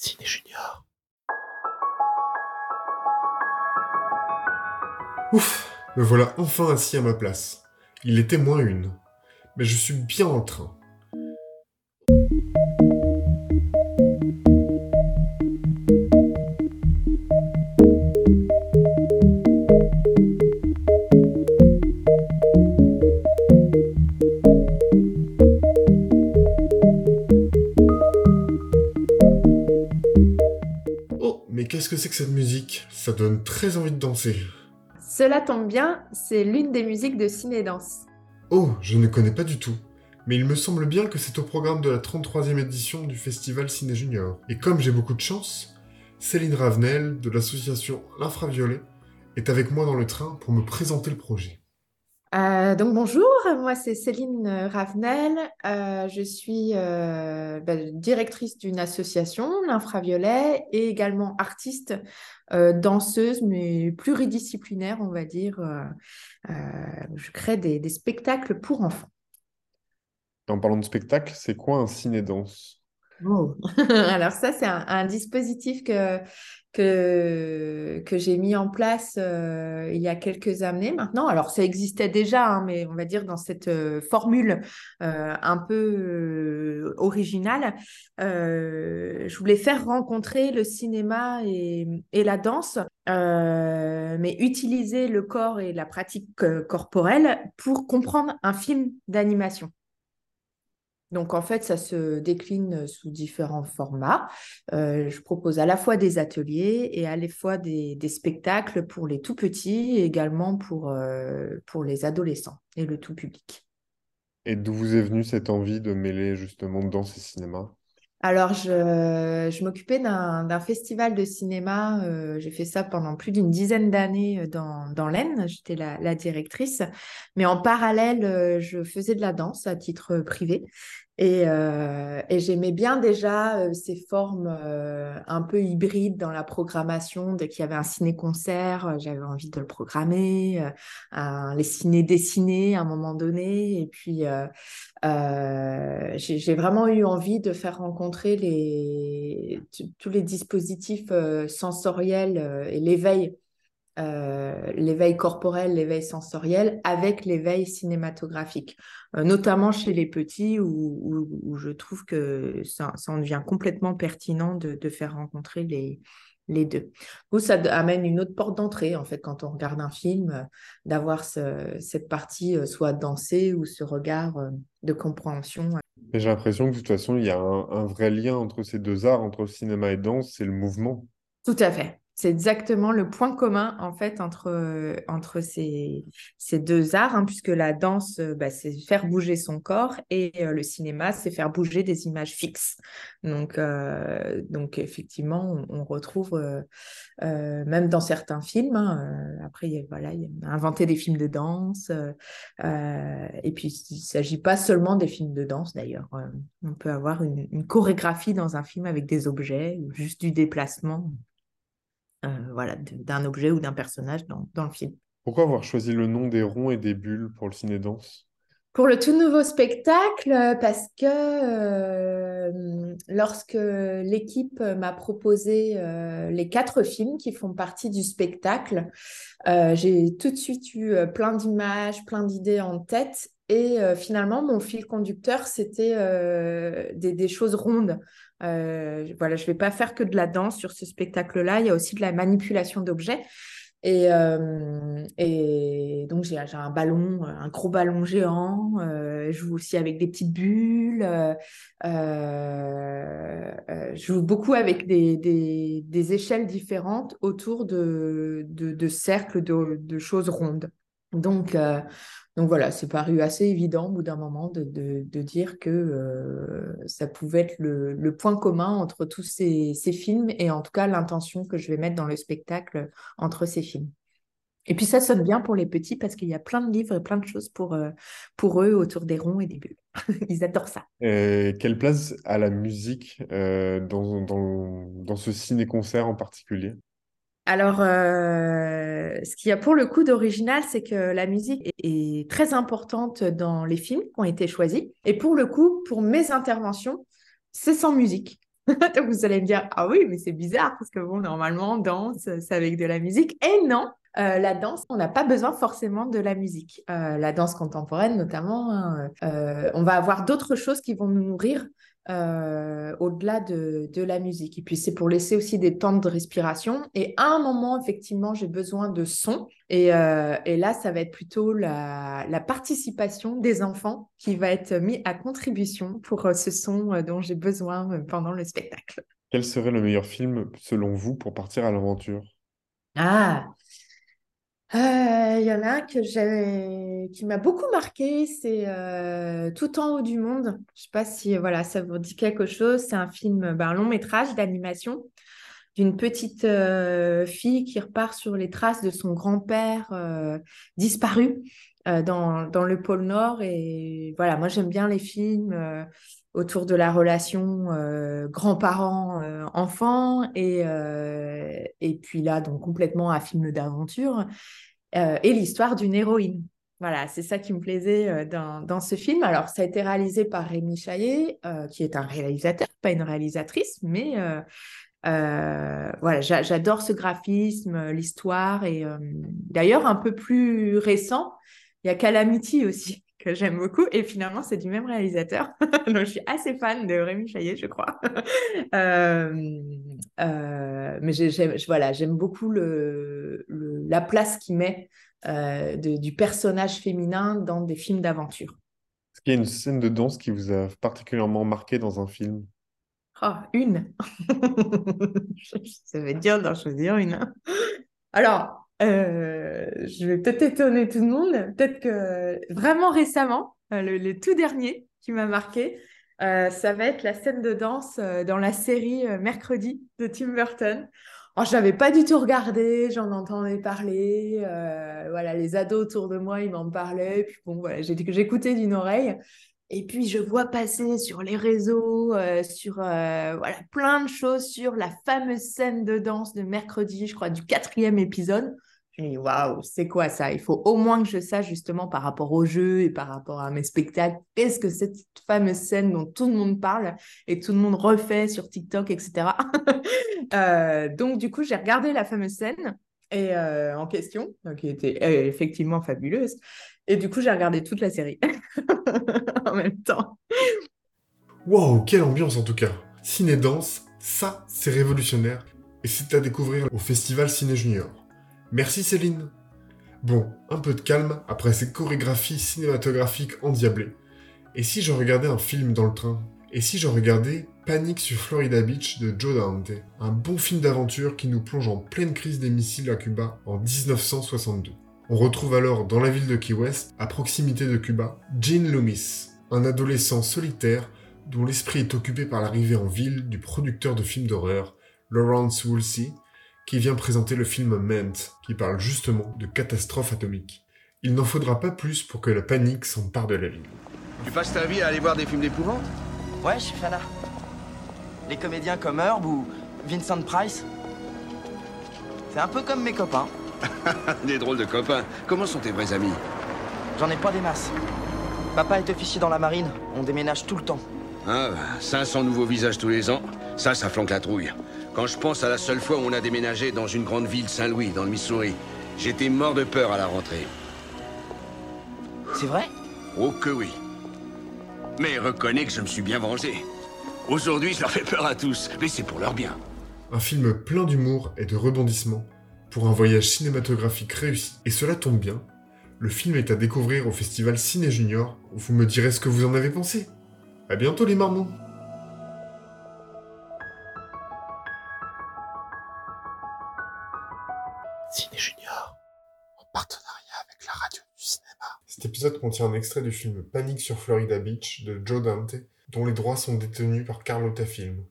Ciné Junior. Ouf, me voilà enfin assis à ma place. Il était moins une. Mais je suis bien en train. Qu'est-ce que c'est que cette musique? Ça donne très envie de danser. Cela tombe bien, c'est l'une des musiques de Ciné-Danse. Oh, je ne connais pas du tout. Mais il me semble bien que c'est au programme de la 33e édition du festival Ciné Junior. Et comme j'ai beaucoup de chance, Céline Ravenel de l'association L'Infraviolet est avec moi dans le train pour me présenter le projet. Euh, donc bonjour, moi c'est Céline Ravenel, Euh, je suis euh, bah, directrice d'une association, l'Infraviolet, et également artiste, euh, danseuse, mais pluridisciplinaire, on va dire. Euh, euh, je crée des, des spectacles pour enfants. En parlant de spectacle, c'est quoi un ciné-danse? Oh. Alors ça, c'est un, dispositif que, que, que j'ai mis en place euh, il y a quelques années maintenant. Alors ça existait déjà, hein, mais on va dire dans cette euh, formule euh, un peu originale. Je voulais faire rencontrer le cinéma et, et la danse, mais utiliser le corps et la pratique corporelle pour comprendre un film d'animation. Donc, en fait, ça se décline sous différents formats. Euh, je propose à la fois des ateliers et à la fois des, spectacles pour les tout petits et également pour, euh, pour les adolescents et le tout public. Et d'où vous est venue cette envie de mêler justement danse et cinéma? Alors, je, m'occupais d'un festival de cinéma. euh, j'ai fait ça pendant plus d'une dizaine d'années euh, dans, dans l'Aisne. J'étais la, la directrice. Mais en parallèle, euh, je faisais de la danse à titre privé. Et, euh, et j'aimais bien déjà euh, ces formes euh, un peu hybrides dans la programmation. Dès qu'il y avait un ciné-concert, euh, j'avais envie de le programmer. euh, un- les ciné-dessinés à un moment donné. Et puis, euh, j'ai vraiment eu envie de faire rencontrer les, tous les dispositifs sensoriels et l'éveil, euh, l'éveil corporel, l'éveil sensoriel avec l'éveil cinématographique, Euh, notamment chez les petits où, où- où je trouve que ça, ça en devient complètement pertinent de, de faire rencontrer les, les deux. Ou ça amène une autre porte d'entrée, en fait, quand on regarde un film, euh, d'avoir ce- cette partie euh, soit dansée ou ce regard euh, de compréhension. J'ai l'impression que de toute façon, il y a un, un vrai lien entre ces deux arts, entre cinéma et danse, c'est le mouvement. Tout à fait. C'est exactement le point commun en fait entre, euh, entre ces, ces deux arts, hein, puisque la danse, euh, bah, c'est faire bouger son corps et euh, le cinéma, c'est faire bouger des images fixes. Donc, donc effectivement, on, retrouve même dans certains films. hein, après, voilà, il a inventer des films de danse. et puis, il ne s'agit pas seulement des films de danse d'ailleurs. On peut avoir une, une chorégraphie dans un film avec des objets ou juste du déplacement voilà, de- d'un objet ou d'un personnage dans, dans le film. Pourquoi avoir choisi le nom des ronds et des bulles pour le ciné-danse? Pour le tout nouveau spectacle, euh, parce que euh, lorsque l'équipe m'a proposé euh, les quatre films qui font partie du spectacle, euh, j'ai tout de suite eu euh, plein d'images, plein d'idées en tête. Et euh, finalement, mon fil conducteur, c'était euh, des, des choses rondes. Euh, voilà, je ne vais pas faire que de la danse sur ce spectacle-là. Il y a aussi de la manipulation d'objets. Et, euh, donc, j'ai un ballon, euh, un gros ballon géant. je joue aussi avec des petites bulles. je joue beaucoup avec des, échelles différentes autour de, cercles de, de choses rondes. Donc, donc voilà, c'est paru assez évident au bout d'un moment de, dire que euh, ça pouvait être le, point commun entre tous ces, films et en tout cas l'intention que je vais mettre dans le spectacle entre ces films. Et puis ça sonne bien pour les petits parce qu'il y a plein de livres et plein de choses pour, euh, eux autour des ronds et des bulles. Ils adorent ça. Quelle place a la musique euh, dans, dans, dans ce ciné-concert en particulier? Alors, euh, ce qu'il y a pour le coup d'original, c'est que la musique est, très importante dans les films qui ont été choisis. Et pour le coup, pour mes interventions, c'est sans musique. Donc vous allez me dire, ah oui, mais c'est bizarre parce que bon, normalement, danse, c'est avec de la musique. Et non, euh, la danse, on n'a pas besoin forcément de la musique. Euh, la danse contemporaine, notamment, hein, on va avoir d'autres choses qui vont nous nourrir au-delà de, la musique. Et puis, c'est pour laisser aussi des temps de respiration. Et à un moment, effectivement, j'ai besoin de son. Et, là, ça va être plutôt la, la, participation des enfants qui va être mis à contribution pour ce son dont j'ai besoin pendant le spectacle. Quel serait le meilleur film, selon vous, pour partir à l'aventure? Ah, euh, il y en a un qui m'a beaucoup marqué, c'est euh, Tout en haut du monde. Je sais pas si voilà, ça vous dit quelque chose. C'est un film, ben, un long métrage d'animation d'une petite euh, fille qui repart sur les traces de son grand-père disparu dans, dans, le pôle Nord. Et voilà, moi j'aime bien les films autour de la relation grands-parents-enfants et, et puis là, donc complètement un film d'aventure. Euh, et l'histoire d'une héroïne. Voilà, c'est ça qui me plaisait euh, dans, dans, ce film. Alors, ça a été réalisé par Rémi Chaillet, euh, qui est un réalisateur, pas une réalisatrice, mais voilà, j'adore ce graphisme, l'histoire. Et d'ailleurs, un peu plus récent, il y a Calamity aussi, que j'aime beaucoup. Et finalement, c'est du même réalisateur. Donc, je suis assez fan de Rémi Chaillet, je crois. euh, euh, mais j'aime, voilà, beaucoup le, la place qu'il met euh, du personnage féminin dans des films d'aventure. Est-ce qu'il y a une scène de danse qui vous a particulièrement marqué dans un film? Oh, une Ça être dur d'en choisir une. Hein. Alors, euh, je vais peut-être étonner tout le monde. Peut-être que vraiment récemment, euh, le, tout dernier qui m'a marqué, euh, ça va être la scène de danse dans la série Mercredi de Tim Burton. Oh, je n'avais pas du tout regardé, j'en entendais parler. voilà, les ados autour de moi, ils m'en parlaient. Puis bon, voilà, j'écoutais d'une oreille. Et puis, je vois passer sur les réseaux, sur voilà, plein de choses sur la fameuse scène de danse de mercredi, je crois, du quatrième épisode. Dis, waouh, c'est quoi ça? Il faut au moins que je sache justement par rapport au jeu et par rapport à mes spectacles, qu'est-ce que cette fameuse scène dont tout le monde parle et tout le monde refait sur TikTok, etc. euh, donc, du coup, j'ai regardé la fameuse scène et, euh, en question, qui était effectivement fabuleuse. Et du coup, j'ai regardé toute la série en même temps. Waouh, quelle ambiance en tout cas. Ciné-danse, ça, c'est révolutionnaire. Et c'est à découvrir au Festival Ciné Junior. Merci Céline. Bon, un peu de calme après ces chorégraphies cinématographiques endiablées. Et si je regardais un film dans le train? Et si je regardais Panique sur Florida Beach de Joe Dante, un bon film d'aventure qui nous plonge en pleine crise des missiles à Cuba en 1962 on retrouve alors dans la ville de Key West, à proximité de Cuba, Gene Loomis, un adolescent solitaire dont l'esprit est occupé par l'arrivée en ville du producteur de films d'horreur, Lawrence Woolsey, qui vient présenter le film Ment, qui parle justement de catastrophe atomique. Il n'en faudra pas plus pour que la panique s'empare de la ville. Tu passes ta vie à aller voir des films d'épouvante? Ouais, je suis fanat. Les comédiens comme Herb ou Vincent Price. C'est un peu comme mes copains. des drôles de copains. Comment sont tes vrais amis? J'en ai pas des masses. Papa est officier dans la marine. On déménage tout le temps. Ah, 500 nouveaux visages tous les ans. Ça, ça flanque la trouille. Quand je pense à la seule fois où on a déménagé dans une grande ville, Saint-Louis, dans le Missouri, j'étais mort de peur à la rentrée. C'est vrai? Oh que oui. Mais reconnais que je me suis bien vengé. Aujourd'hui, je leur fais peur à tous, mais c'est pour leur bien. Un film plein d'humour et de rebondissements pour un voyage cinématographique réussi. Et cela tombe bien, le film est à découvrir au festival Ciné Junior, vous me direz ce que vous en avez pensé. À bientôt les marmots Cet épisode contient un extrait du film Panique sur Florida Beach de Joe Dante, dont les droits sont détenus par Carlotta Film.